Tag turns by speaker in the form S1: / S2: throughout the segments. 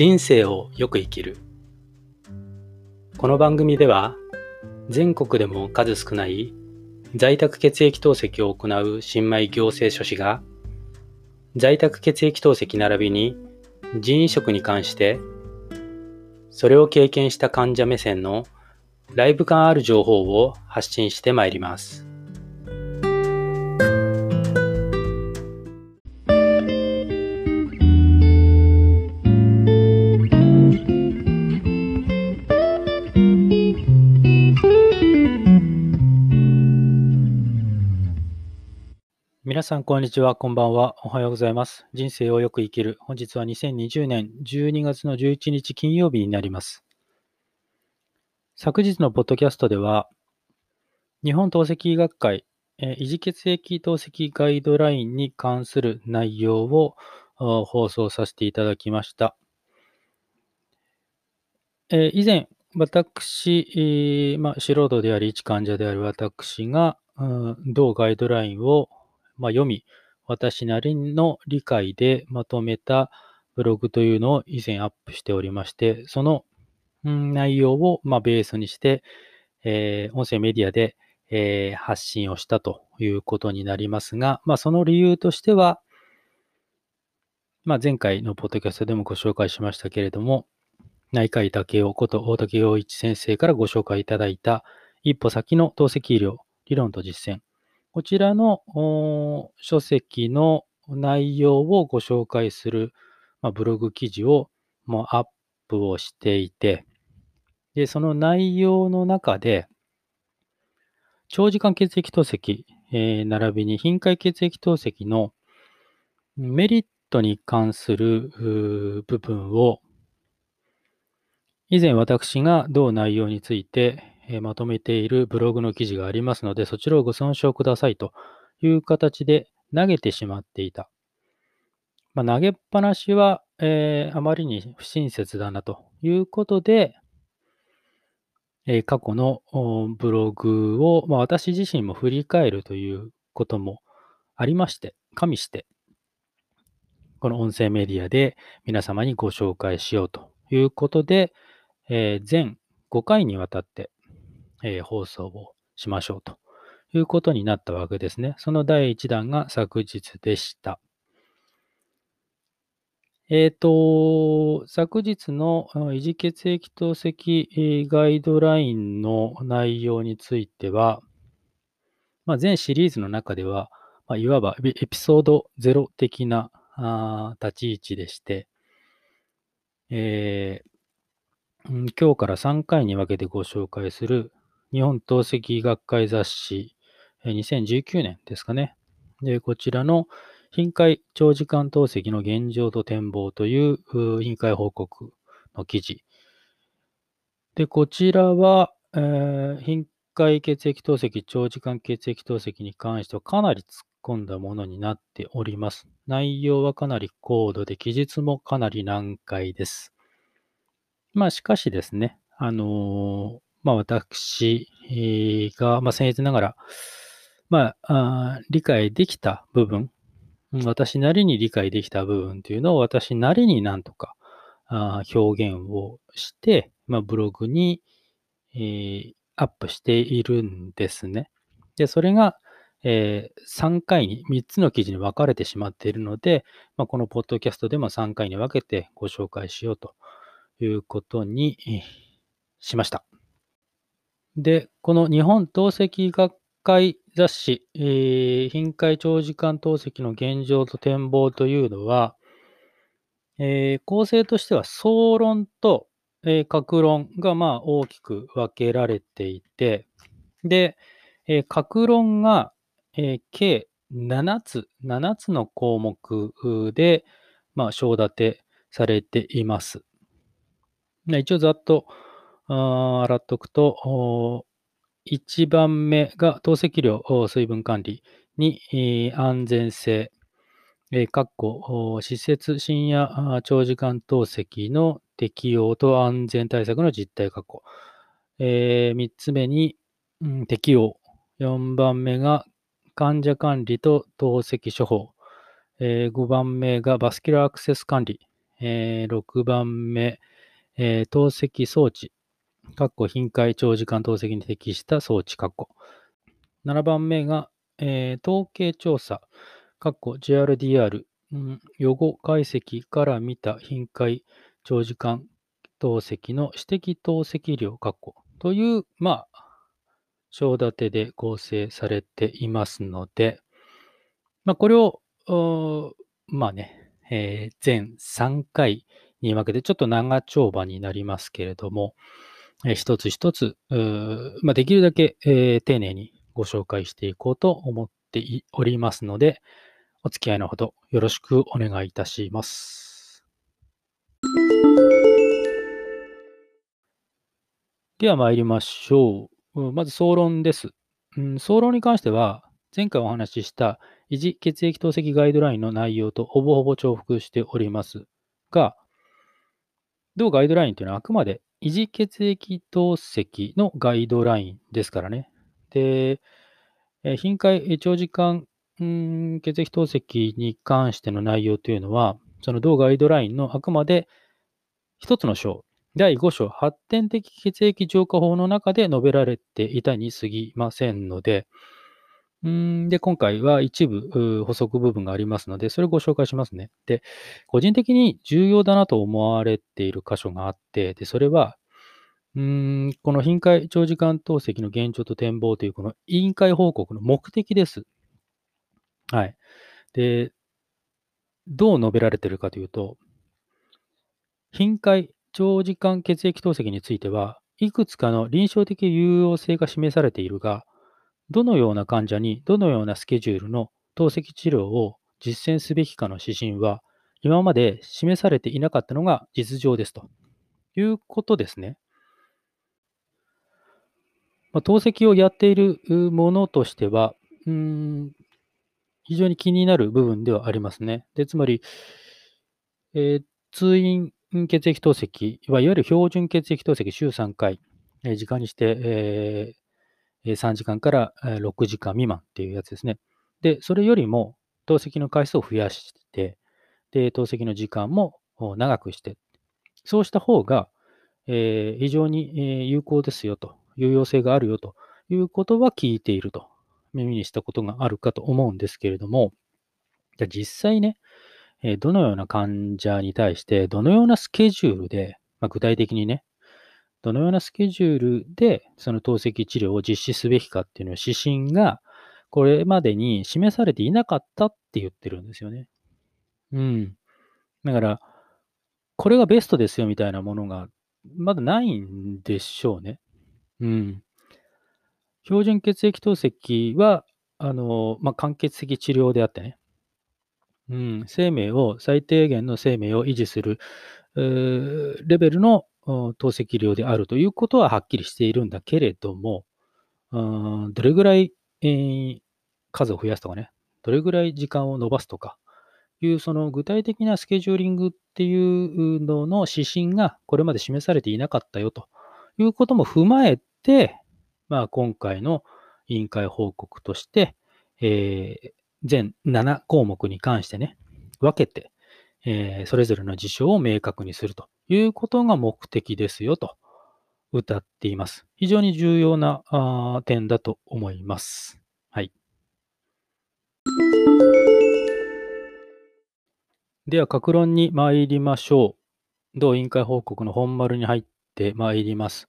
S1: 人生をよく生きるこの番組では全国でも数少ない在宅血液透析を行う新米行政書士が在宅血液透析並びに人移植に関してそれを経験した患者目線のライブ感ある情報を発信してまいります。皆さん、こんにちは。こんばんは。おはようございます。人生をよく生きる。本日は2020年12月の11日金曜日になります。昨日のポッドキャストでは、日本透析医学会、え維持血液透析ガイドラインに関する内容を放送させていただきました。え以前、私、まあ、素人であり、一患者である私が、同ガイドラインをまあ、読み、私なりの理解でまとめたブログというのを以前アップしておりまして、その、内容をまベースにして、えー、音声メディアで、えー、発信をしたということになりますが、まあ、その理由としては、まあ、前回のポッドキャストでもご紹介しましたけれども、内科医竹雄こと大竹陽一先生からご紹介いただいた一歩先の透析医療理論と実践。こちらの書籍の内容をご紹介する、まあ、ブログ記事をもうアップをしていて、で、その内容の中で、長時間血液透析、えー、並びに頻回血液透析のメリットに関する部分を、以前私が同内容についてえまとめているブログの記事がありますので、そちらをご参照くださいという形で投げてしまっていた。まあ、投げっぱなしは、えー、あまりに不親切だなということで、えー、過去のブログを、まあ、私自身も振り返るということもありまして、加味して、この音声メディアで皆様にご紹介しようということで、えー、全5回にわたってえー、放送をしましょうということになったわけですね。その第1弾が昨日でした。えっ、ー、と、昨日の維持血液透析ガイドラインの内容については、まあ、全シリーズの中では、まあ、いわばエピソード0的なあ立ち位置でして、えー、今日から3回に分けてご紹介する日本透析学会雑誌、2019年ですかね。で、こちらの頻回長時間透析の現状と展望という委員会報告の記事。で、こちらは、えー、頻回血液透析、長時間血液透析に関してはかなり突っ込んだものになっております。内容はかなり高度で、記述もかなり難解です。まあ、しかしですね、あのーまあ、私が、まあ、僭越ながら、まああ、理解できた部分、私なりに理解できた部分というのを私なりになんとかあ表現をして、まあ、ブログに、えー、アップしているんですね。で、それが、えー、3回に、3つの記事に分かれてしまっているので、まあ、このポッドキャストでも3回に分けてご紹介しようということにしました。で、この日本透析学会雑誌、えー、頻回長時間透析の現状と展望というのは、えー、構成としては総論と、えー、各論がまあ大きく分けられていて、で、えー、各論が、えー、計7つ、7つの項目で、まあ、章立てされています。一応ざっとあ洗っとくと、1番目が透析量、水分管理。2、安全性。えー、か施設深夜長時間透析の適用と安全対策の実態確保。えー、3つ目に、うん、適用。4番目が患者管理と透析処方。えー、5番目がバスキュラーアクセス管理。えー6番目、えー透析装置、かっこ頻回長時間透析に適した装置、かっこ。7番目が、えー統計調査、かっこ JRDR、うん予後解析から見た頻回長時間透析の私的透析量、かっこという、まあ、章立てで構成されていますので、まあ、これを、まあね、えー全3回に分けてちょっと長丁場になりますけれども、え一つ一つ、まあ、できるだけ、え丁寧にご紹介していこうと思っておりますので、お付き合いのほどよろしくお願いいたします。では参りましょう。まず総論です。うん総論に関しては、前回お話しした維持血液透析ガイドラインの内容とほぼほぼ重複しておりますが、同ガイドラインというのはあくまで維持血液透析のガイドラインですからね。で、えー頻回、長時間ん血液透析に関しての内容というのは、その同ガイドラインのあくまで一つの章、第5章、発展的血液浄化法の中で述べられていたに過ぎませんので、で、今回は一部補足部分がありますので、それをご紹介しますね。で、個人的に重要だなと思われている箇所があって、で、それは、この頻回長時間透析の現状と展望というこの委員会報告の目的です。はい。で、どう述べられているかというと、頻回長時間血液透析については、いくつかの臨床的有用性が示されているが、どのような患者にどのようなスケジュールの透析治療を実践すべきかの指針は、今まで示されていなかったのが実情ですということですね。まあ、透析をやっているものとしては、うん非常に気になる部分ではありますね。でつまり、えー通院血液透析、いわゆる標準血液透析週3回、えー時間にして、えー3時間から6時間未満っていうやつですね。で、それよりも透析の回数を増やして、で、透析の時間も長くして、そうした方が、えー非常に有効ですよと、有用性があるよということは聞いていると、耳にしたことがあるかと思うんですけれども、じゃ実際ね、どのような患者に対して、どのようなスケジュールで、まあ、具体的にね、どのようなスケジュールでその透析治療を実施すべきかっていうのを指針がこれまでに示されていなかったって言ってるんですよね。うん。だから、これがベストですよみたいなものがまだないんでしょうね。うん。標準血液透析は、あの、まあ、間欠的治療であってね、うん、生命を、最低限の生命を維持する、レベルの透析量であるということははっきりしているんだけれども、どれぐらい、えー数を増やすとかね、どれぐらい時間を延ばすとかいう、その具体的なスケジューリングっていうのの指針がこれまで示されていなかったよということも踏まえて、まあ、今回の委員会報告として、えー全7項目に関してね、分けて、えーそれぞれの事象を明確にすると。いうことが目的ですよと歌っています。非常に重要なあ点だと思います。はい。では、各論に参りましょう。同委員会報告の本丸に入って参ります。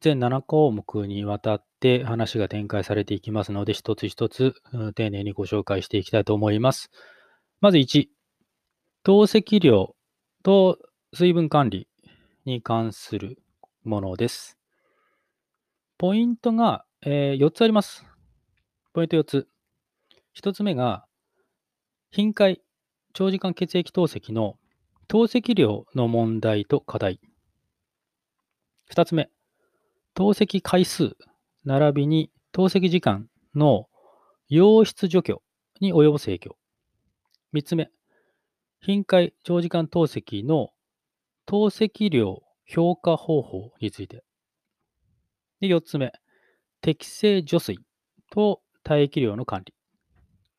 S1: 全7項目にわたって話が展開されていきますので、一つ一つ丁寧にご紹介していきたいと思います。まず1、透析量と水分管理に関するものです。ポイントが、え4つあります。ポイント4つ。1つ目が、頻回、長時間血液透析の透析量の問題と課題。2つ目、透析回数、並びに透析時間の溶出除去に及ぼす影響。3つ目、頻回長時間透析の透析量評価方法について。で、4つ目、適正除水と体液量の管理。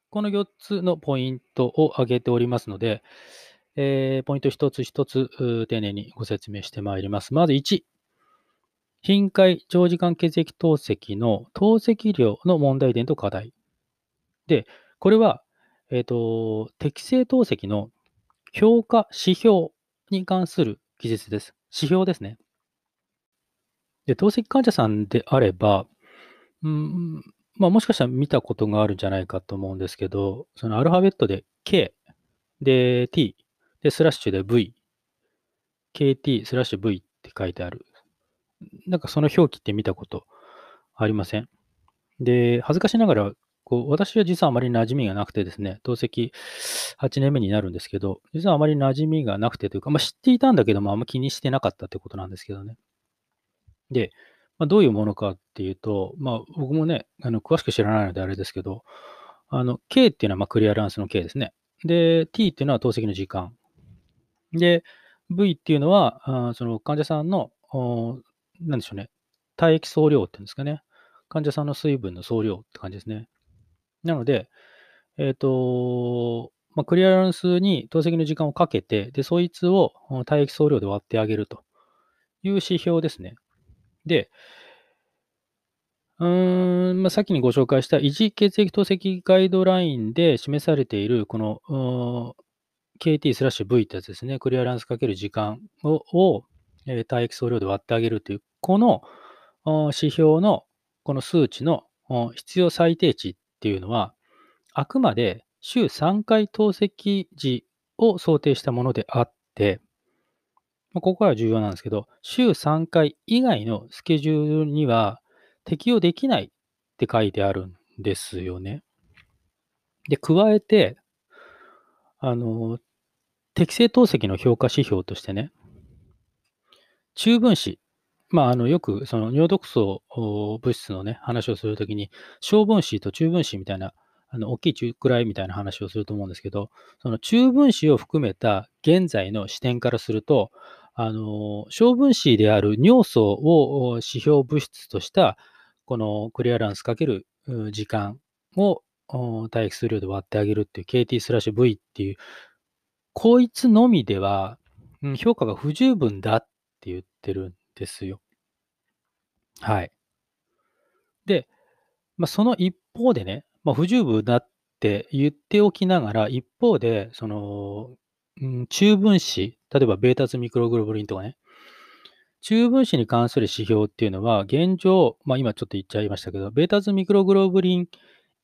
S1: この4つのポイントを挙げておりますので、えーポイント一つ一つ丁寧にご説明してまいります。まず1、頻回長時間血液透析の透析量の問題点と課題。で、これは、えっ、と、適正透析の評価指標に関する記述です。指標ですね。で、透析患者さんであれば、うん、まあもしかしたら見たことがあるんじゃないかと思うんですけど、そのアルファベットで K、で T、でスラッシュで V、KT スラッシュ V って書いてある。なんかその表記って見たことありません？で、恥ずかしながら、こう私は実はあまり馴染みがなくてですね、透析8年目になるんですけど、実はあまり馴染みがなくてというか、まあ、知っていたんだけども、あんま気にしてなかったってことなんですけどね。で、まあ、どういうものかっていうと、まあ、僕もね、あの詳しく知らないのであれですけど、あの K っていうのはまクリアランスの K ですね。で、T っていうのは透析の時間。で、V っていうのは、あその患者さんの、おなんでしょうね、体液総量っていうんですかね。患者さんの水分の総量って感じですね。なので、えっ、と、まあ、クリアランスに透析の時間をかけて、で、そいつを体液総量で割ってあげるという指標ですね。で、うーん、まあ、さっきにご紹介した維持血液透析ガイドラインで示されている、この、KT スラッシュ V ってやつですね。クリアランスかける時間を、をえー体液総量で割ってあげるという、この指標のこの数値の必要最低値っていうのは、あくまで週3回透析時を想定したものであって、ここから重要なんですけど、週3回以外のスケジュールには適用できないって書いてあるんですよね。で、加えて、あの、適正透析の評価指標としてね、中分子、まあ、あのよくその尿毒素物質のね、話をするときに、小分子と中分子みたいな、あの大きい中くらいみたいな話をすると思うんですけど、その中分子を含めた現在の視点からすると、あの小分子である尿素を指標物質とした、このクリアランスかける時間をお体液数量で割ってあげるっていう KT スラッシュ V っていう、こいつのみでは、評価が不十分だって言ってるんですよ。はい。で、まあ、その一方でね、まあ、不十分だって言っておきながら、一方で、その、うん、中分子、例えばベータツミクログロブリンとかね、中分子に関する指標っていうのは、現状、まあ、今ちょっと言っちゃいましたけど、ベータツミクログロブリン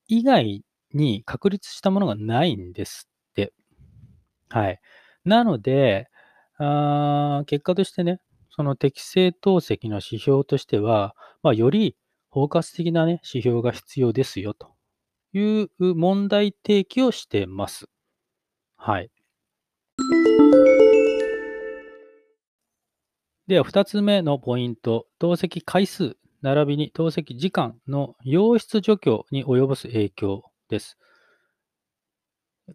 S1: 以外に確立したものがないんですって。はい。なので、あ結果としてね、その適正透析の指標としては、まあ、より包括的な、ね、指標が必要ですよという問題提起をしています。はい。では、2つ目のポイント、透析回数、並びに透析時間の溶出除去に及ぼす影響です。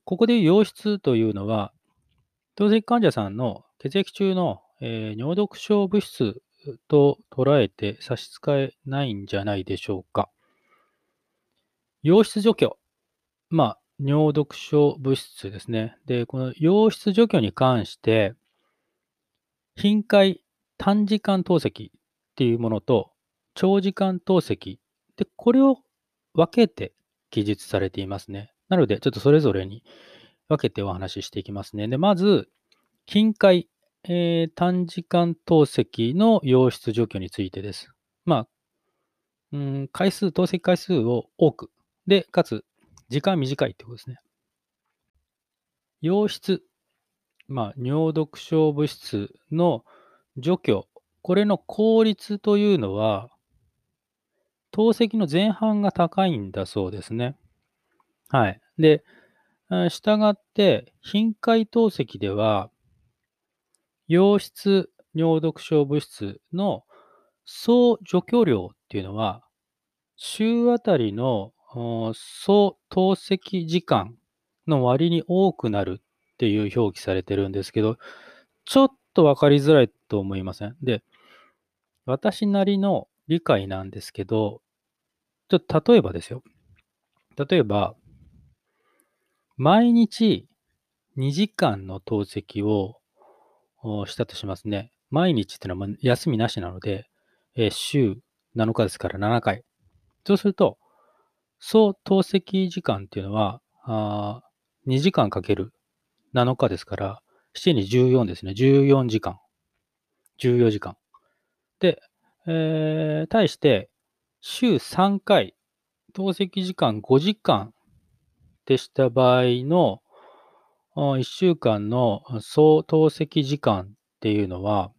S1: ここで溶出というのは、透析患者さんの血液中の、えー尿毒症物質と捉えて差し支えないんじゃないでしょうか。溶出除去。まあ、尿毒症物質ですね。で、この溶出除去に関して、頻回短時間透析っていうものと、長時間透析。で、これを分けて記述されていますね。なので、ちょっとそれぞれに分けてお話ししていきますね。で、まず、頻回、えー短時間透析の溶出除去についてです。まあ、うん、回数、透析回数を多く。で、かつ、時間短いってことですね。溶出、まあ、尿毒症物質の除去、これの効率というのは、透析の前半が高いんだそうですね。はい。で、あしたがって、頻回透析では、溶出尿毒症物質の総除去量っていうのは、週あたりの総透析時間の割に多くなるっていう表記されてるんですけど、ちょっとわかりづらいと思いません？で、私なりの理解なんですけど、ちょっと例えばですよ。例えば、毎日2時間の透析をしたとしますね。毎日っていうのは休みなしなので、えー、週7日ですから7回。そうすると、総透析時間っていうのは、あ2時間かける7日ですから、7に14ですね。14時間。14時間。で、えー、対して、週3回、透析時間5時間でした場合の、1週間の総透析時間っていうのは、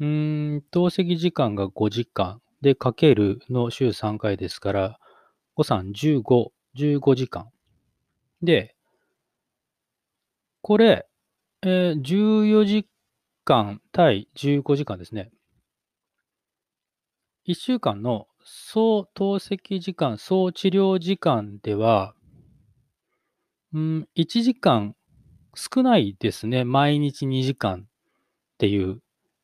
S1: うーん、透析時間が5時間でかけるの週3回ですから、5、3、15、15時間。で、これ、えー、14時間対15時間ですね。1週間の総透析時間、総治療時間では、うん、1時間少ないですね。毎日2時間っていう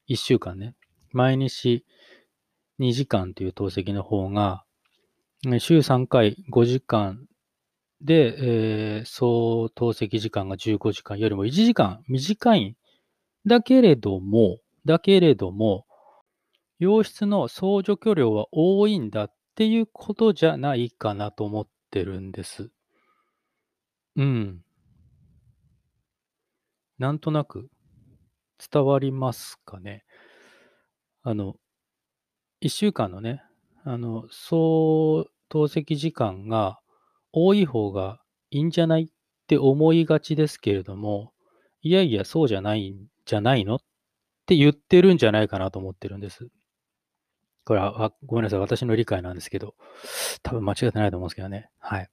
S1: 1週間ね。毎日2時間という透析の方が、週3回5時間で、えー、総透析時間が15時間よりも1時間短い。だけれども、だけれども、洋室の総除去量は多いんだっていうことじゃないかなと思ってるんです。うん。なんとなく伝わりますかね。あの、1週間のね、あの、総透析時間が多い方がいいんじゃないって思いがちですけれども、いやいや、そうじゃないんじゃないの？って言ってるんじゃないかなと思ってるんです。これは、ごめんなさい。私の理解なんですけど、多分間違ってないと思うんですけどね。はい。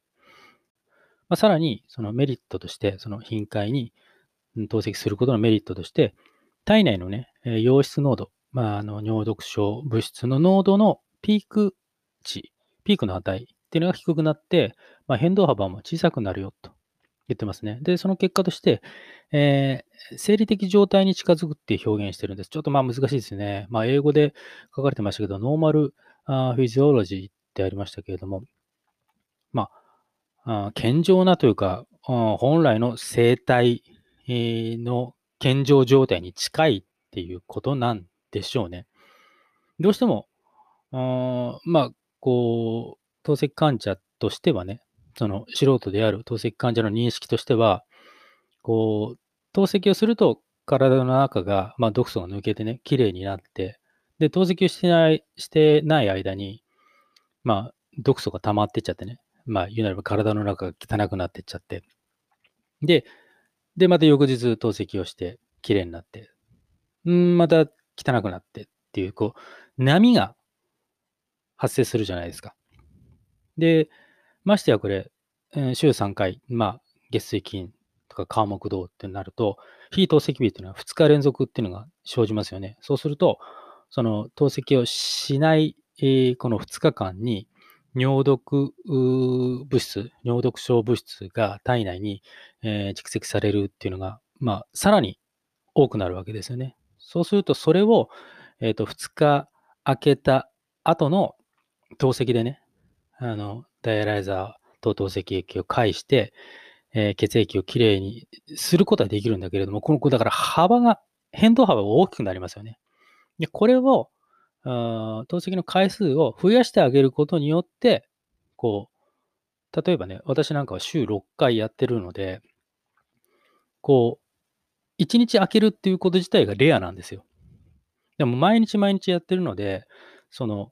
S1: まあ、さらに、そのメリットとして、その頻回に透析することのメリットとして、体内のね、溶質濃度、まあ、あの尿毒症物質の濃度のピーク値、ピークの値っていうのが低くなって、まあ、変動幅も小さくなるよと言ってますね。で、その結果として、えー、生理的状態に近づくって表現してるんです。ちょっとまあ難しいですね。まあ、英語で書かれてましたけど、ノーマルフィジオロジーってありましたけれども、健常なというか、本来の生態の健常状態に近いっていうことなんでしょうね。どうしても、あまあ、こう、透析患者としてはね、その素人である透析患者の認識としては、こう、透析をすると体の中が、まあ、毒素が抜けてね、きれいになって、で、透析をしてない、してない間に、まあ、毒素が溜まってっちゃってね、まあ、言うなれば体の中が汚くなってっちゃって、で、で、また翌日透析をして、きれいになって、うんまた汚くなってっていう、こう、波が発生するじゃないですか。で、ましてやこれ、週3回、まあ、月水金とか火木道ってなると、非透析日っていうのは2日連続っていうのが生じますよね。そうすると、その透析をしない、えー、この2日間に、尿毒物質、尿毒症物質が体内に、蓄積されるっていうのが、まあ、さらに多くなるわけですよね。そうすると、それを、えっ、ー、と、2日空けた後の透析でね、あの、ダイアライザーと透析液を介して、えー、血液をきれいにすることはできるんだけれども、この、だから幅が、変動幅が大きくなりますよね。で、これを、透析の回数を増やしてあげることによって、こう、例えばね、私なんかは週6回やってるので、こう、1日空けるっていうこと自体がレアなんですよ。でも毎日毎日やってるので、その、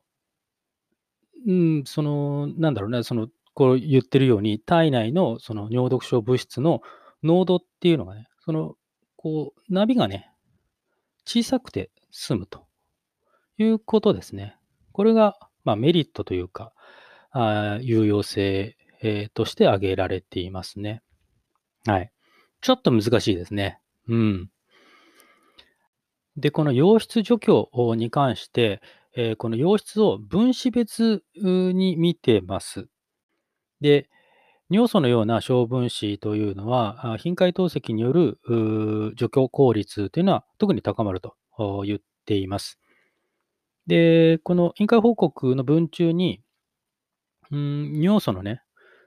S1: うん、その、なんだろうね、その、こう言ってるように、体内のその尿毒症物質の濃度っていうのがね、その、こう、ナビがね、小さくて済むと。いうことですね。これが、まあ、メリットというか、あ有用性、えー、として挙げられていますね。はい。ちょっと難しいですね。うん。で、この溶質除去に関して、えー、この溶質を分子別に見てます。で、尿素のような小分子というのは、頻回透析による除去効率というのは特に高まると言っています。で、この委員会報告の文中に、うん、尿素のね、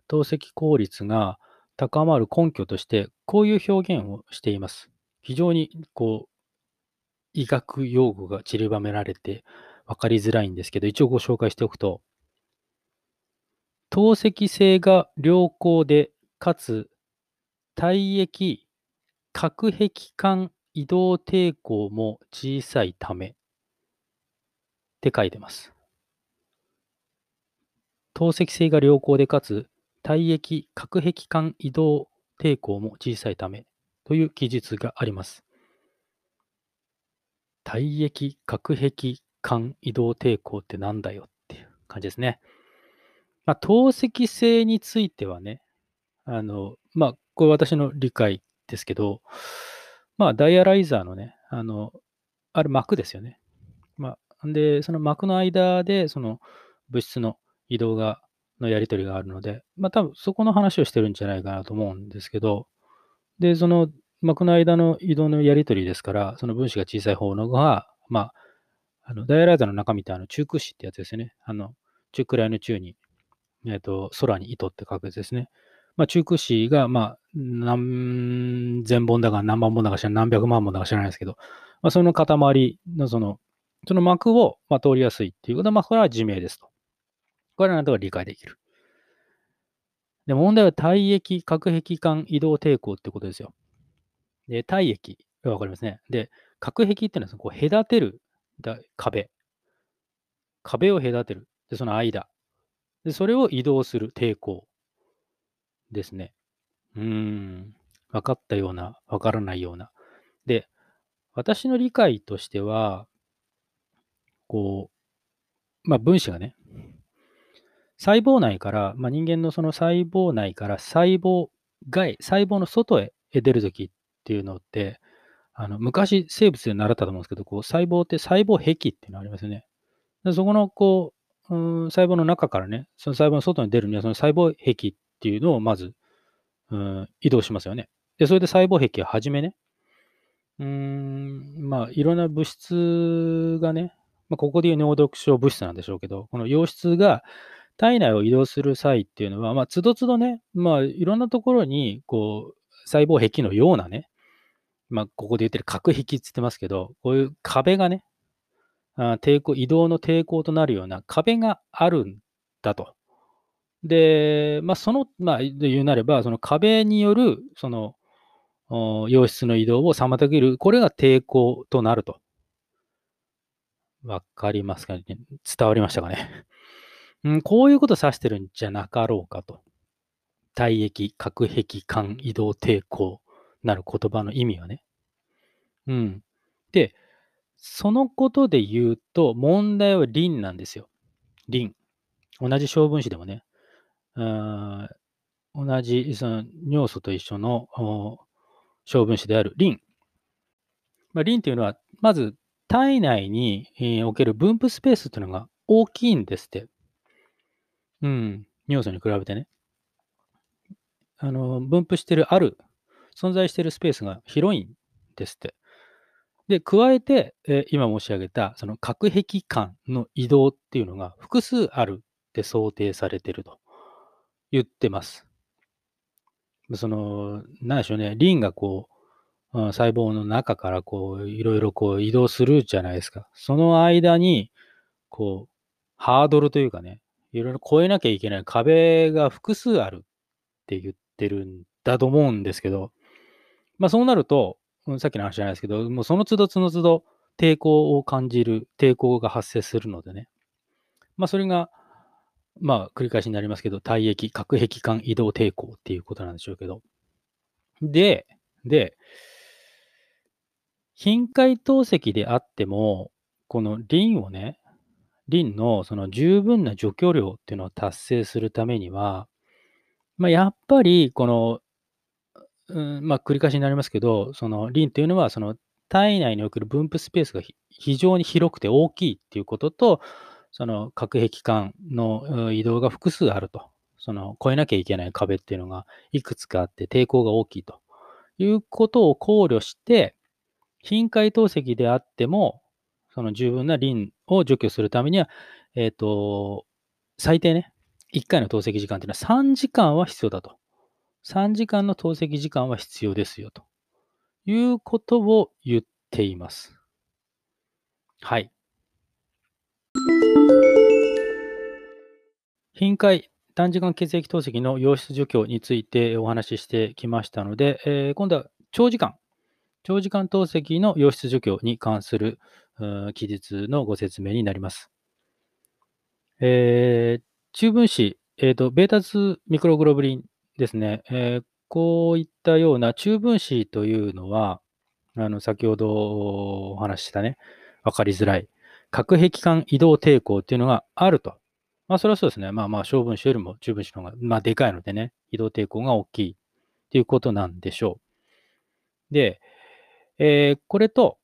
S1: 透析効率が高まる根拠として、こういう表現をしています。非常にこう、医学用語が散りばめられて分かりづらいんですけど、一応ご紹介しておくと、透析性が良好で、かつ体液、核壁間移動抵抗も小さいためって書いてます。透析性が良好で、かつ体液、核壁間移動抵抗も小さいためという記述があります。体液、核壁間移動抵抗ってなんだよっていう感じですね。まあ、透析性についてはね、あの、まあ、これ私の理解ですけど、まあ、ダイアライザーのね、あの、ある膜ですよね。まあ、で、その膜の間で、その物質の移動が、のやり取りがあるので、まあ、多分そこの話をしてるんじゃないかなと思うんですけど、で、その膜の間の移動のやり取りですから、その分子が小さい方のが、まあ、あのダイアライザーの中身ってあの中空子ってやつですよね。あの、中くらいの中に、えっ、と、空に糸って書くやつですね。まあ、中空子が、まあ、何千本だか何万本だか知らない、何百万本だか知らないですけど、まあ、その塊のその、その膜を、まあ、通りやすいっていうことは、まあ、これは自明ですと。これはなんとか理解できる。で、問題は体液、核壁間移動抵抗ってことですよ。で、体液わかりますね。で、核壁っていうのはこう隔てる壁。壁を隔てる。で、その間。で、それを移動する抵抗ですね。うーん。分かったような、分からないような。で、私の理解としては、こう、まあ、分子がね、細胞内から、まあ、人間のその細胞内から細胞外、細胞の外へ出るときっていうのって、あの昔生物で習ったと思うんですけど、こう細胞って細胞壁っていうのありますよね。でそこのこう、うん、細胞の中からね、その細胞の外に出るには、その細胞壁っていうのをまず、うん、移動しますよね。で、それで細胞壁をはじめね、うん、まあ、いろんな物質がね、まあ、ここでいう脳毒症物質なんでしょうけど、この溶質が体内を移動する際っていうのは、まあ、つどつどね、まあ、いろんなところに、こう、細胞壁のようなね、まあ、ここで言ってる核壁って言ってますけど、こういう壁がね、あ抵抗、移動の抵抗となるような壁があるんだと。で、まあ、その、まあ、言うなれば、その壁による、その、溶質の移動を妨げる、これが抵抗となると。わかりますかね伝わりましたかね、うん、こういうことを指してるんじゃなかろうかと。体液、核壁間移動抵抗なる言葉の意味はね。うん。で、そのことで言うと、問題はリンなんですよ。リン。同じ小分子でもね、同じその尿素と一緒の小分子であるリン。まあ、リンというのは、まず体内に、おける分布スペースというのが大きいんですって。うん。尿素に比べてね。あの、分布してるある、存在してるスペースが広いんですって。で、加えて、え、今申し上げた、その核壁間の移動っていうのが複数あるって想定されてると言ってます。その、何でしょうね、リンがこう、細胞の中からこう、いろいろこう移動するじゃないですか。その間に、こう、ハードルというかね、いろいろ越えなきゃいけない壁が複数あるって言ってるんだと思うんですけど、まあそうなると、さっきの話じゃないですけど、もうその都度その都度抵抗を感じる、抵抗が発生するのでね。まあそれが、まあ繰り返しになりますけど、体液、核壁間移動抵抗っていうことなんでしょうけど。で、で、頻回透析であっても、このリンをね、リンのその十分な除去量っていうのを達成するためには、まあ、やっぱりこの、うん、まあ、繰り返しになりますけど、そのリンというのはその体内における分布スペースが非常に広くて大きいっていうことと、その核壁間の移動が複数あると。その越えなきゃいけない壁っていうのがいくつかあって抵抗が大きいということを考慮して、頻回透析であっても、その十分なリンを除去するためには、えっ、ー、と、最低ね、1回の透析時間っていうのは3時間は必要だと3時間の透析時間は必要ですよということを言っています。はい。頻回短時間血液透析の溶出除去についてお話ししてきましたので、えー、今度は長時間、長時間透析の溶出除去に関する記述のご説明になります。えー、中分子、えーと、ベータ2ミクログロブリンですね、えー、こういったような中分子というのは、あの先ほどお話ししたね、わかりづらい、核壁間移動抵抗っていうのがあると。まあ、それはそうですね。まあまあ、小分子よりも中分子の方が、まあ、でかいのでね、移動抵抗が大きいということなんでしょう。で、えー、これと、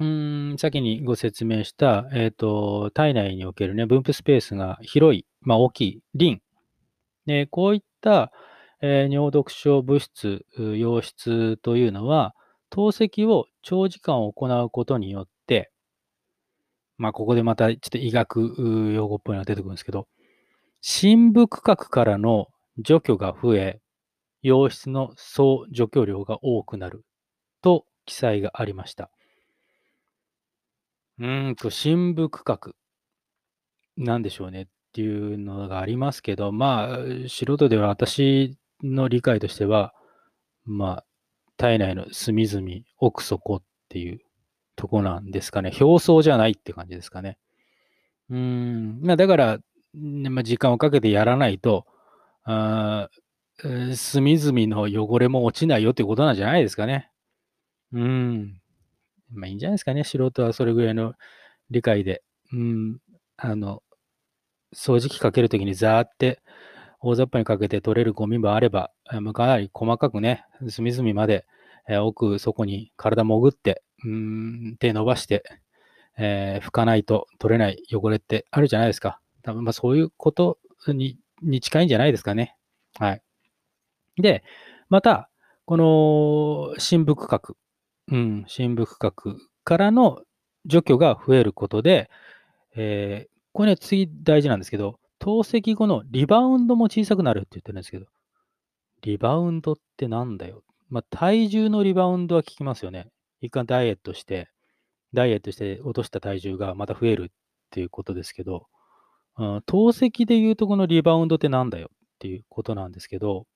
S1: うん、先にご説明した、え、ー、と、体内におけるね、分布スペースが広い、まあ大きい、リン。で、こういった、えー、尿毒症物質、溶出というのは、透析を長時間行うことによって、まあ、ここでまたちょっと医学用語っぽいのが出てくるんですけど、深部区画からの除去が増え、溶出の総除去量が多くなると記載がありました。うーんと、深部区画。なんでしょうねっていうのがありますけど、まあ、素人では私の理解としては、まあ、体内の隅々、奥底っていうとこなんですかね。表層じゃないって感じですかね。うーん、まあ、だから、まあ、時間をかけてやらないと、あ隅々の汚れも落ちないよってことなんじゃないですかね。うん。まあいいんじゃないですかね。素人はそれぐらいの理解で。うん。あの、掃除機かけるときにザーって大雑把にかけて取れるゴミもあれば、かなり細かくね、隅々まで、えー、奥底に体潜って、うん、手伸ばして、えー、拭かないと取れない汚れってあるじゃないですか。多分まあそういうことにに近いんじゃないですかね。はい。で、また、この深部区画、うん、深部区画からの除去が増えることで、えー、これね、次大事なんですけど、透析後のリバウンドも小さくなるって言ってるんですけど、リバウンドってなんだよ。まあ、体重のリバウンドは効きますよね。一回ダイエットして、ダイエットして落とした体重がまた増えるっていうことですけど、うん、透析でいうとこのリバウンドってなんだよっていうことなんですけど、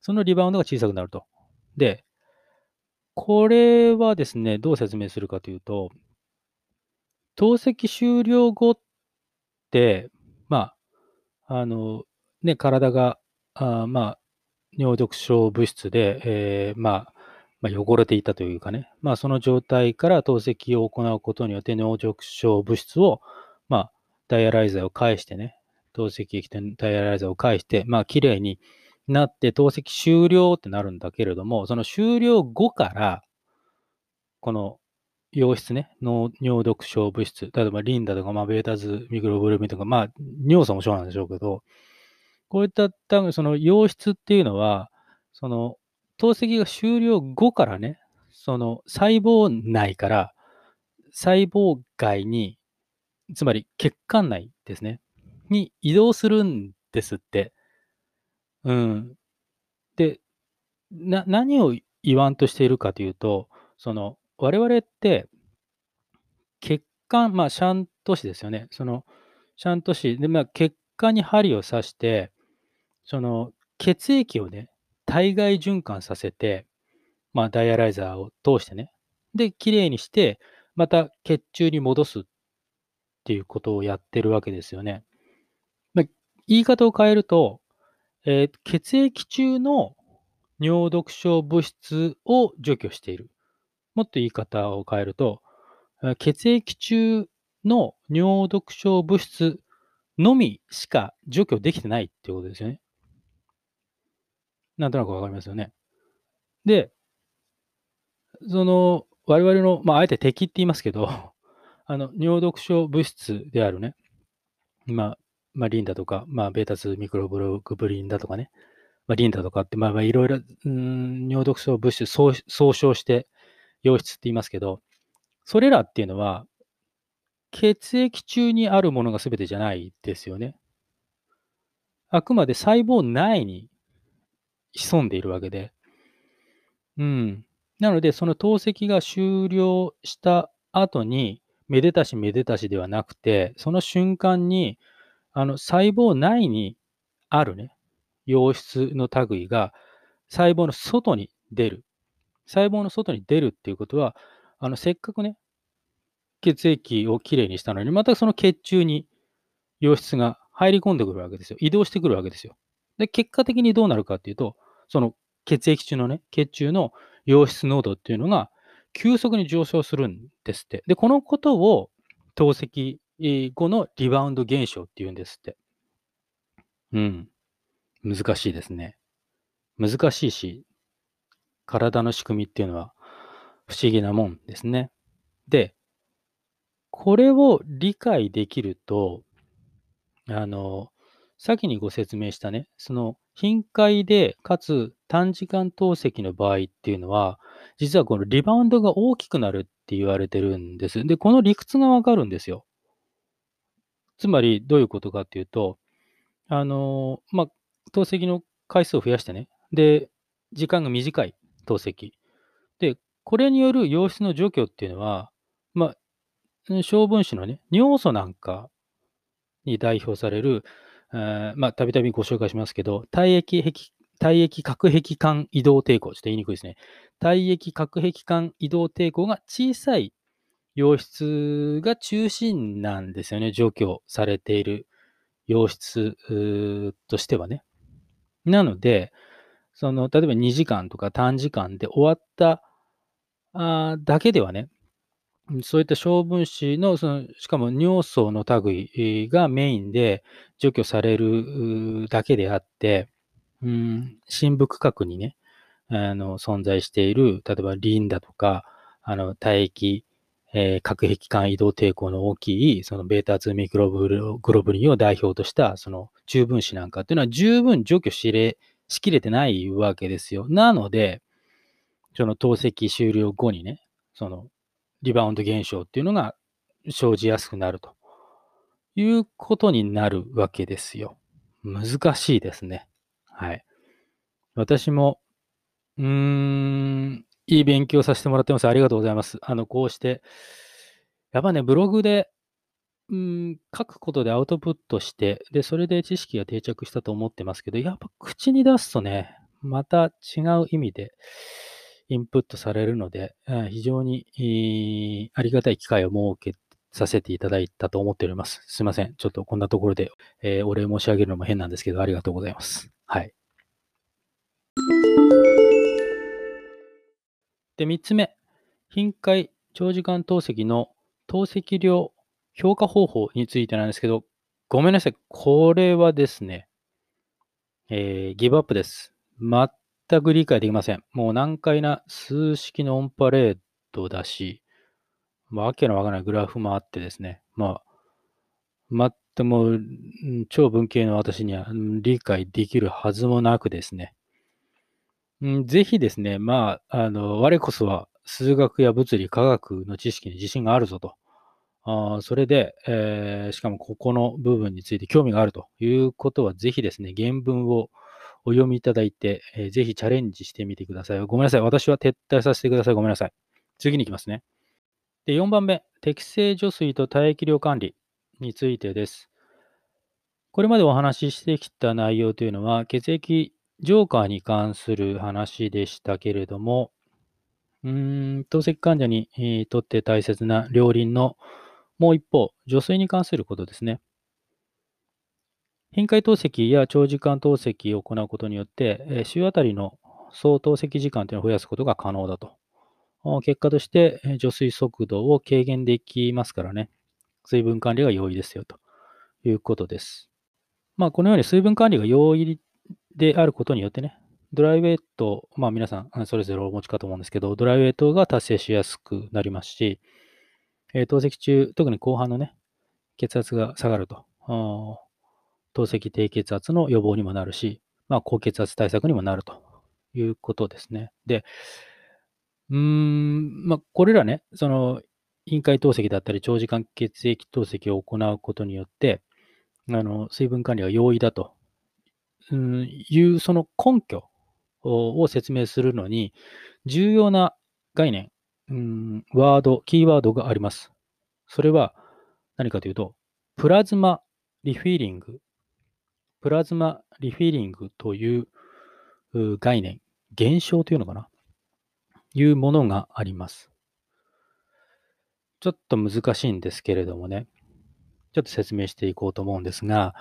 S1: そのリバウンドが小さくなると。で、これはですね、どう説明するかというと、透析終了後って、まあ、あの、ね、体が、あまあ、尿毒症物質で、えー、まあ、まあ、汚れていたというかね、まあ、その状態から透析を行うことによって尿毒症物質を、まあ、ダイアライザーを介してね、透析液体ダイアライザーを介して、まあ、きれいになって透析終了ってなるんだけれども、その終了後から、この溶質ね、の尿毒症物質、例えばリンダとか、まあ、ベータズミクロブルミンとか、まあ、尿素もそうなんでしょうけど、こういった多分その溶質っていうのは、その透析が終了後からね、その細胞内から細胞外に、つまり血管内ですね、に移動するんですって。うん。で、な、何を言わんとしているかというと、その、我々って、血管、まあ、シャント紙ですよね。その、シャント紙で、まあ、血管に針を刺して、その、血液をね、体外循環させて、まあ、ダイアライザーを通してね、で、きれいにして、また血中に戻すっていうことをやってるわけですよね。まあ、言い方を変えると、えー、血液中の尿毒症物質を除去している。もっと言い方を変えると、血液中の尿毒症物質のみしか除去できてないっていうことですよね。なんとなくわかりますよね。で、その、我々の、まあ、あえて敵って言いますけど、あの、尿毒症物質であるね、まあ、まあ、リンダとか、まあ、ベータスミクロブログブリンだとかね、まあ、リンダとかって、まあ、いろいろ、うん、尿毒症物質総総称して溶質って言いますけど、それらっていうのは、血液中にあるものが全てじゃないですよね。あくまで細胞内に潜んでいるわけで。うん。なので、その透析が終了した後に、めでたしめでたしではなくて、その瞬間に、あの、細胞内にあるね、溶質の類が細胞の外に出る。細胞の外に出るっていうことは、あの、せっかくね、血液をきれいにしたのに、またその血中に溶質が入り込んでくるわけですよ。移動してくるわけですよ。で、結果的にどうなるかっていうと、その血液中のね、血中の溶質濃度っていうのが急速に上昇するんですって。で、このことを透析後のリバウンド現象っていうんですって。うん。難しいですね。難しいし、体の仕組みっていうのは不思議なもんですね。で、これを理解できると、あの、先にご説明したね、その頻回で、かつ短時間透析の場合っていうのは、実はこのリバウンドが大きくなるって言われてるんです。で、この理屈がわかるんですよ。つまり、どういうことかっていうと、あの、まあ、透析の回数を増やしてね、で、時間が短い透析。で、これによる溶質の除去っていうのは、まあ、小分子のね、尿素なんかに代表される、えまあ、たびたびご紹介しますけど、体液壁、体液核壁間移動抵抗、ちょっと言いにくいですね。体液核壁間移動抵抗が小さい溶質が中心なんですよね。除去されている溶質としてはね。なので、その、例えば2時間とか短時間で終わったあだけではね、そういった小分子の、その、しかも尿素の類がメインで除去されるだけであって、うん、深部区画にね、あの、存在している、例えばリンだとか、あの、体液、えー、核壁間移動抵抗の大きい、そのベータ2ミクログロブリンを代表とした、その中分子なんかっていうのは十分除去しれ、しきれてないわけですよ。なので、その透析終了後にね、そのリバウンド現象っていうのが生じやすくなるということになるわけですよ。難しいですね。はい。私も、うーん、いい勉強させてもらってます。ありがとうございます。あの、こうして、やっぱね、ブログで、うん、書くことでアウトプットして、で、それで知識が定着したと思ってますけど、やっぱ口に出すとね、また違う意味で、インプットされるので、非常にありがたい機会を設けさせていただいたと思っております。すいません。ちょっとこんなところで、えー、お礼申し上げるのも変なんですけど、ありがとうございます。はい。で、3つ目。頻回長時間透析の透析量評価方法についてなんですけど、ごめんなさい。これはですね、えー、ギブアップです。全く理解できません。もう難解な数式のオンパレードだし、わけのわからないグラフもあってですね、まあ、全くもう超文系の私には理解できるはずもなくですね、うんぜひですね、まあ、あの、我こそは数学や物理、科学の知識に自信があるぞと。あそれで、えー、しかもここの部分について興味があるということは、ぜひですね、原文をお読みいただいて、えー、ぜひチャレンジしてみてください。ごめんなさい。私は撤退させてください。ごめんなさい。次に行きますね。で、4番目、適正除水と体液量管理についてです。これまでお話ししてきた内容というのは、血液浄化に関する話でしたけれども、うーん、透析患者にとって大切な両輪のもう一方、除水に関することですね。頻回透析や長時間透析を行うことによって、週あたりの総透析時間というのを増やすことが可能だと。結果として、除水速度を軽減できますからね、水分管理が容易ですよということです。まあ、このように水分管理が容易であることによってね、ドライウェイト、まあ皆さんそれぞれお持ちかと思うんですけど、ドライウェイトが達成しやすくなりますし、えー、透析中、特に後半のね、血圧が下がると。透析低血圧の予防にもなるし、まあ、高血圧対策にもなるということですね。で、うーん、まあ、これらね、その、陰回透析だったり、長時間血液透析を行うことによって、あの、水分管理が容易だと、うん、いうその根拠を説明するのに、重要な概念、うん、ワード、キーワードがあります。それは何かというと、プラズマリフィーリング。プラズマリフィーリングという概念、現象というのかな？いうものがあります。ちょっと難しいんですけれどもね、ちょっと説明していこうと思うんですが、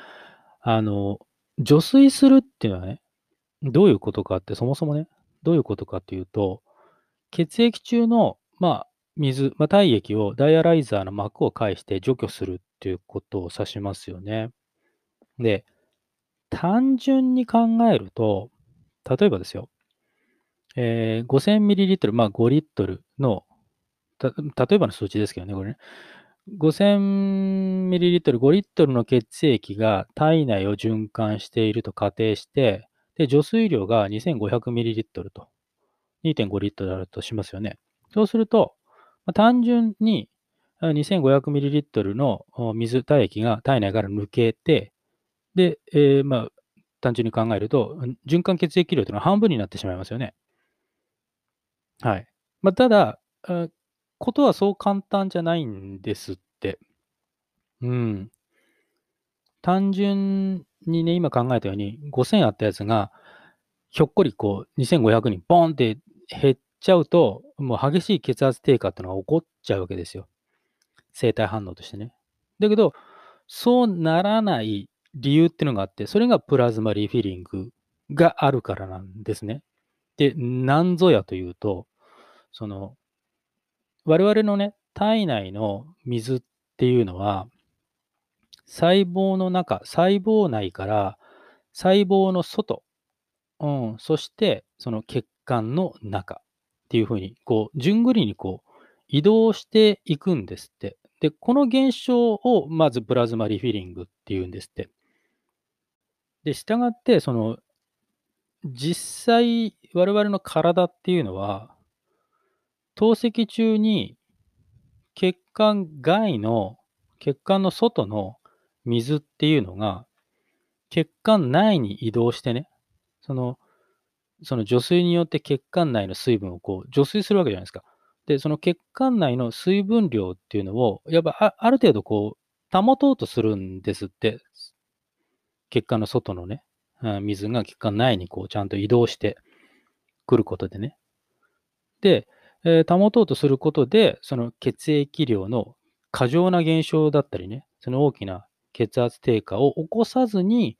S1: あの、除水するっていうのはね、どういうことかって、そもそもね、どういうことかっていうと、血液中の、まあ、水、まあ、体液をダイアライザーの膜を介して除去するっていうことを指しますよね。で、単純に考えると、例えばですよ、えー、5000ml、まあ5リットルの、例えばの数値ですけどね、これね。5000ml、5リットルの血液が体内を循環していると仮定して、で、除水量が 2500ml と、2.5リットルあるとしますよね。そうすると、まあ、単純に 2500ml の水、体液が体内から抜けて、で、えー、まあ、単純に考えると、循環血液量というのは半分になってしまいますよね。はい。まあ、ただ、ことはそう簡単じゃないんですって。うん。単純にね、今考えたように、5000あったやつが、ひょっこりこう、2500にボンって減っちゃうと、もう激しい血圧低下っていうのが起こっちゃうわけですよ。生体反応としてね。だけど、そうならない理由っていうのがあって、それがプラズマリフィリングがあるからなんですね。で、なんぞやというと、その、我々のね、体内の水っていうのは、細胞の中、細胞内から細胞の外、うん、そしてその血管の中っていうふうに、こう、順繰りにこう、移動していくんですって。で、この現象をまずプラズマリフィリングっていうんですって。で、従って、その、実際、我々の体っていうのは、透析中に血管外の、血管の外の水っていうのが、血管内に移動してね、その、その除水によって血管内の水分をこう除水するわけじゃないですか。で、その血管内の水分量っていうのを、やっぱある程度こう、保とうとするんですって。血管の外のね、水が血管内にこうちゃんと移動してくることでね。で、えー、保とうとすることで、その血液量の過剰な減少だったりね、その大きな血圧低下を起こさずに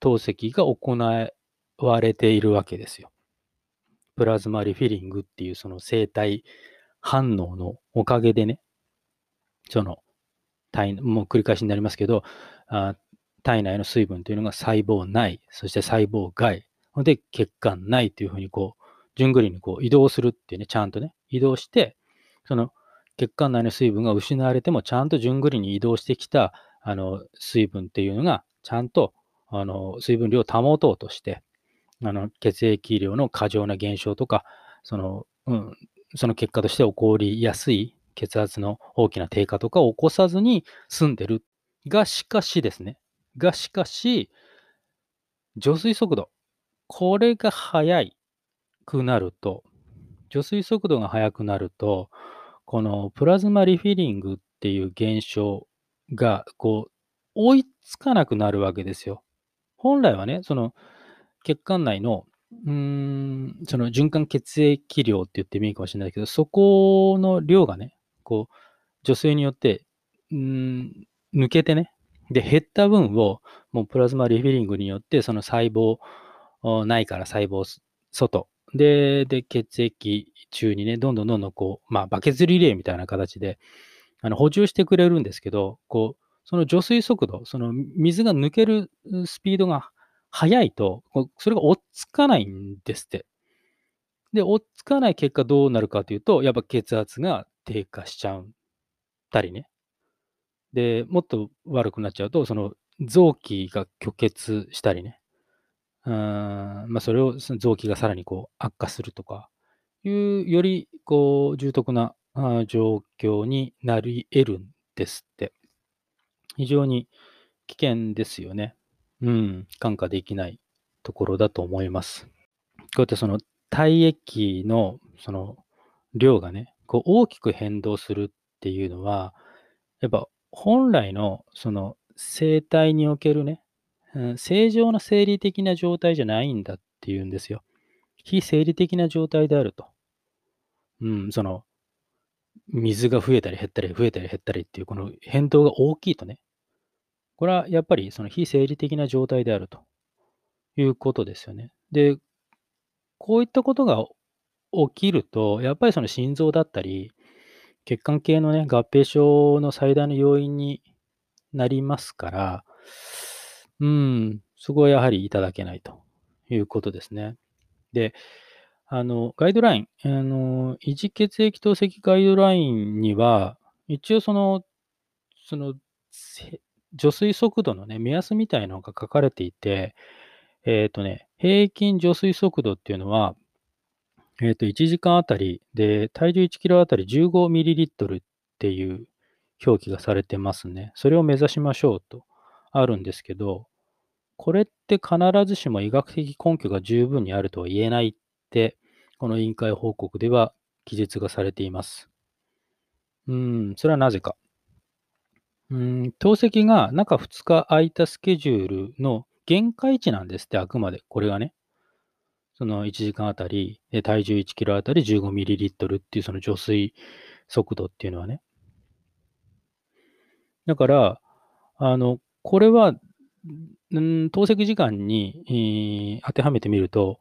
S1: 透析が行われているわけですよ。プラズマリフィリングっていうその生体反応のおかげでね、その体、もう繰り返しになりますけど、あ体内の水分というのが細胞内、そして細胞外、で血管内というふうにこう、順繰りにこう移動するっていうね、ちゃんとね、移動して、その血管内の水分が失われても、ちゃんと順繰りに移動してきたあの水分っていうのが、ちゃんとあの水分量を保とうとして、あの血液量の過剰な減少とか、その、うん、その結果として起こりやすい血圧の大きな低下とかを起こさずに済んでる。が、しかしですね。が、しかし、除水速度。これが速いくなると、除水速度が速くなると、このプラズマリフィリングっていう現象が、こう、追いつかなくなるわけですよ。本来はね、その血管内のうーん、その循環血液量って言ってもいいかもしれないけど、そこの量がね、こう、女性によって、うん、抜けてね、で、減った分を、もうプラズマリフィリングによって、その細胞内から細胞外、で、で、血液中にね、どんどんどんどんこう、まあ、バケツリレーみたいな形で、あの補充してくれるんですけど、こう、その除水速度、その水が抜けるスピードが早いと、それが追っつかないんですって。で、追っつかない結果どうなるかというと、やっぱ血圧が低下しちゃったりね。で、もっと悪くなっちゃうと、その臓器が虚血したりね。まあ、それを、臓器がさらにこう悪化するとか、いう、よりこう重篤な状況になり得るんですって。非常に危険ですよね。うん、看過できないところだと思います。こうやってその体液のその量がね、こう大きく変動するっていうのは、やっぱ本来のその生体におけるね、うん、正常な生理的な状態じゃないんだっていうんですよ。非生理的な状態であると。うん、その、水が増えたり減ったり増えたり減ったりっていうこの変動が大きいとね、これはやっぱりその非生理的な状態であるということですよね。で、こういったことが起きると、やっぱりその心臓だったり、血管系のね、合併症の最大の要因になりますから、うん、そこはやはりいただけないということですね。で、あの、ガイドライン、あの、維持血液透析ガイドラインには、一応その、その、除水速度のね、目安みたいなのが書かれていて、えっ、とね、平均除水速度っていうのは、えっ、と、1時間あたりで、体重1キロあたり 15ml っていう表記がされてますね。それを目指しましょうとあるんですけど、これって必ずしも医学的根拠が十分にあるとは言えないって、この委員会報告では記述がされています。うん、それはなぜか。うん、透析が中2日空いたスケジュールの限界値なんですって、あくまで。これがね。その1時間あたり、体重1キロあたり 15ml っていうその除水速度っていうのはね。だから、あの、これは、ん透析時間に、当てはめてみると、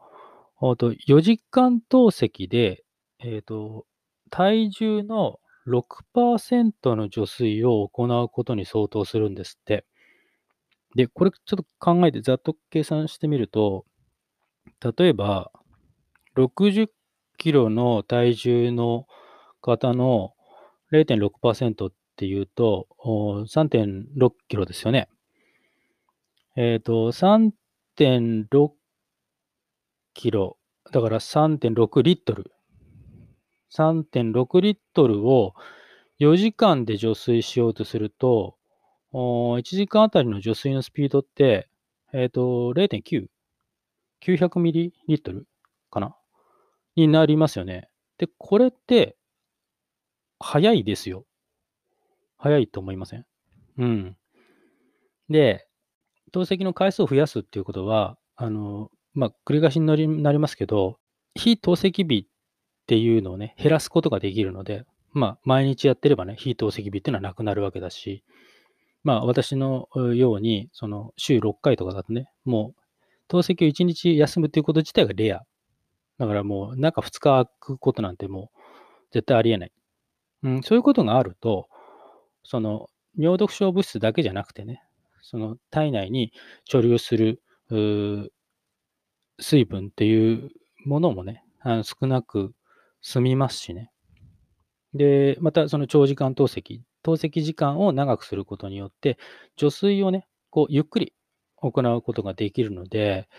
S1: と4時間透析で、えーと、体重の6%の除水を行うことに相当するんですって。で、これちょっと考えてざっと計算してみると、例えば、60キロの体重の方の0.6%っていうと、3.6キロですよね。えっ、ー、と、3.6キロ、だから3.6リットル。3.6リットルを4時間で除水しようとすると、1時間あたりの除水のスピードって、えっ、ー、と、0.9。900ミリリットルかな？になりますよね。で、これって、早いですよ。早いと思いません？うん。で、透析の回数を増やすっていうことは、あの、まあ、繰り返しになりますけど、非透析日っていうのをね、減らすことができるので、まあ、毎日やってればね、非透析日っていうのはなくなるわけだし、まあ、私のように、その、週6回とかだとね、もう、透析を1日休むっていうこと自体がレア。だからもう、中2日空くことなんてもう、絶対ありえない。うん、そういうことがあると、その、尿毒症物質だけじゃなくてね、その体内に貯留する水分っていうものもね、あの少なく済みますしね。で、またその長時間透析、透析時間を長くすることによって、除水をね、こうゆっくり行うことができるので、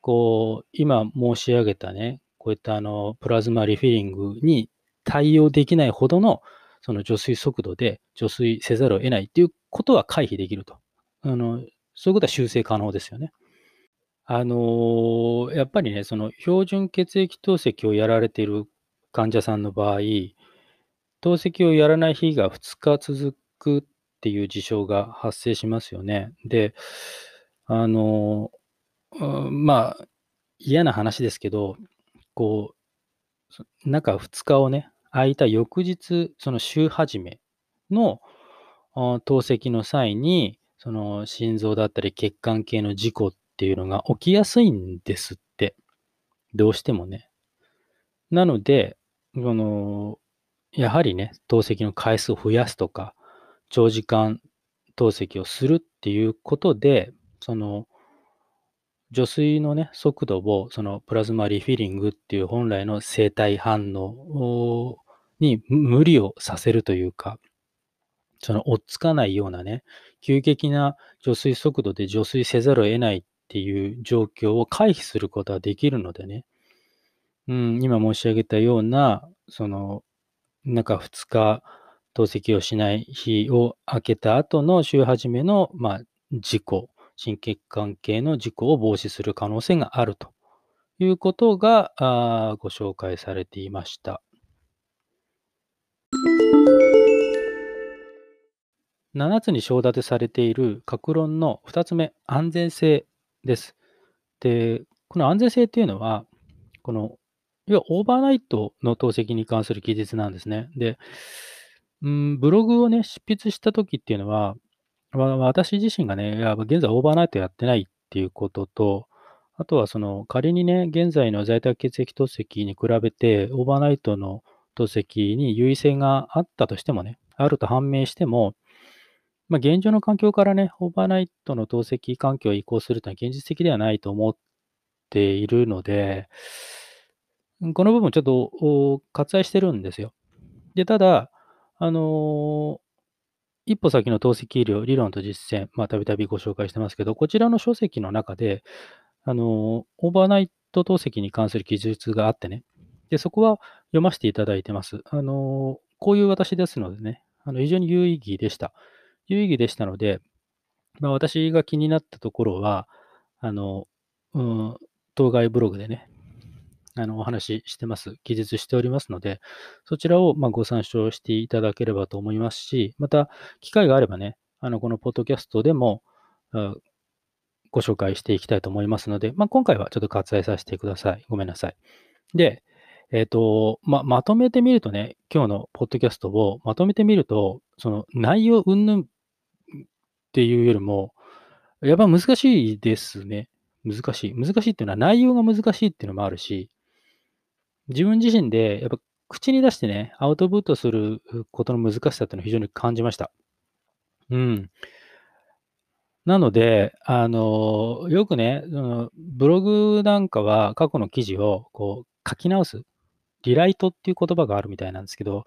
S1: こう、今申し上げたね、こういったあのプラズマリフィリングに対応できないほどのその除水速度で除水せざるを得ないっていうことは回避できると。あのそういうことは修正可能ですよね。あのやっぱりね、その標準血液透析をやられている患者さんの場合、透析をやらない日が2日続くっていう事象が発生しますよね。で、あの、まあ、嫌な話ですけど、こう、中2日をね、空いた翌日、その週始めの透析の際に、その心臓だったり血管系の事故っていうのが起きやすいんですって。どうしてもね。なので、その、やはりね、透析の回数を増やすとか、長時間透析をするっていうことで、その、除水のね、速度を、そのプラズマリフィリングっていう本来の生体反応に無理をさせるというか、その追っつかないようなね、急激な除水速度で除水せざるを得ないっていう状況を回避することはできるのでね、うん、今申し上げたような、その、中2日透析をしない日を明けた後の週始めの、まあ、事故、心血管系の事故を防止する可能性があるということがあご紹介されていました。7つに章立てされている各論の2つ目、安全性です。で、この安全性っていうのは、この、要はオーバーナイトの透析に関する記述なんですね。で、うん、ブログをね、執筆した時っていうのは、私自身がね、現在オーバーナイトやってないっていうことと、あとはその仮にね、現在の在宅血液透析に比べて、オーバーナイトの透析に優位性があったとしてもね、あると判明しても、まあ、現状の環境からね、オーバーナイトの透析環境を移行するというのは現実的ではないと思っているので、この部分ちょっと割愛してるんですよ。で、ただ、あの一歩先の透析医療、理論と実践、ま、たびたびご紹介してますけど、こちらの書籍の中で、あの、オーバーナイト透析に関する記述があってね、で、そこは読ませていただいてます。あの、こういう私ですのでね、あの非常に有意義でした。有意義でしたので、まあ、私が気になったところは、あの、うん、当該ブログでね、あの、お話ししてます、記述しておりますので、そちらをまご参照していただければと思いますし、また、機会があればね、あの、このポッドキャストでも、ご紹介していきたいと思いますので、まあ、今回はちょっと割愛させてください。ごめんなさい。で、えっ、ー、と、ま、まとめてみるとね、今日のポッドキャストをまとめてみると、その内容云々っていうよりも、やっぱ難しいですね。難しい。難しいっていうのは内容が難しいっていうのもあるし、自分自身でやっぱ口に出してね、アウトプットすることの難しさっていうのを非常に感じました。うん。なので、あの、よくね、ブログなんかは過去の記事をこう書き直す、リライトっていう言葉があるみたいなんですけど、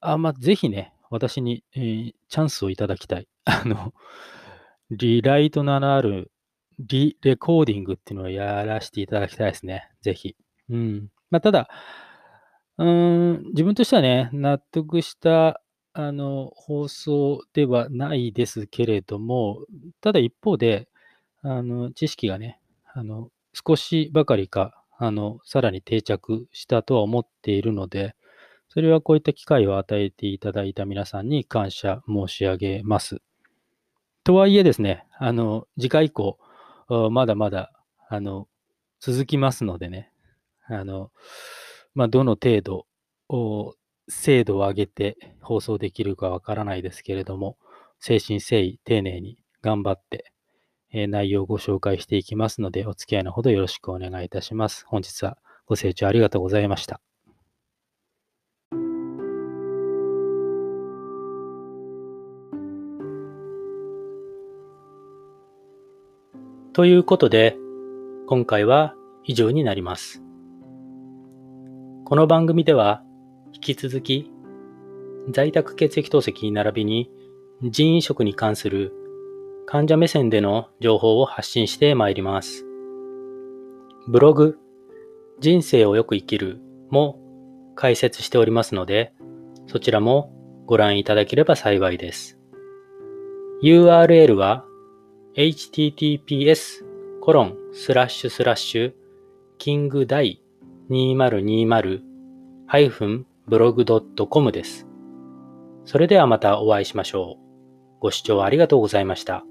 S1: あまあ、ぜひね、私に、えー、チャンスをいただきたい。あの、リライトのあるリレコーディングっていうのをやらせていただきたいですね。ぜひ。うん。まあ、ただ、うん、自分としてはね、納得したあの、放送ではないですけれども、ただ一方で、あの、知識がね、あの、少しばかりか、あの、さらに定着したとは思っているので、それはこういった機会を与えていただいた皆さんに感謝申し上げます。とはいえですね、あの、次回以降、まだまだ、あの、続きますのでね、あの、まあ、どの程度、精度を上げて放送できるかわからないですけれども、誠心誠意、丁寧に頑張って、えー、内容をご紹介していきますので、お付き合いのほどよろしくお願いいたします。本日はご清聴ありがとうございました。ということで、今回は以上になります。この番組では、引き続き、在宅血液透析並びに人員食に関する患者目線での情報を発信してまいります。ブログ、人生をよく生きるも解説しておりますので、そちらもご覧いただければ幸いです。URL は https コロンスラッシュスラッシュキングダイ2020ハイフンブログドットコムです。それではまたお会いしましょう。ご視聴ありがとうございました。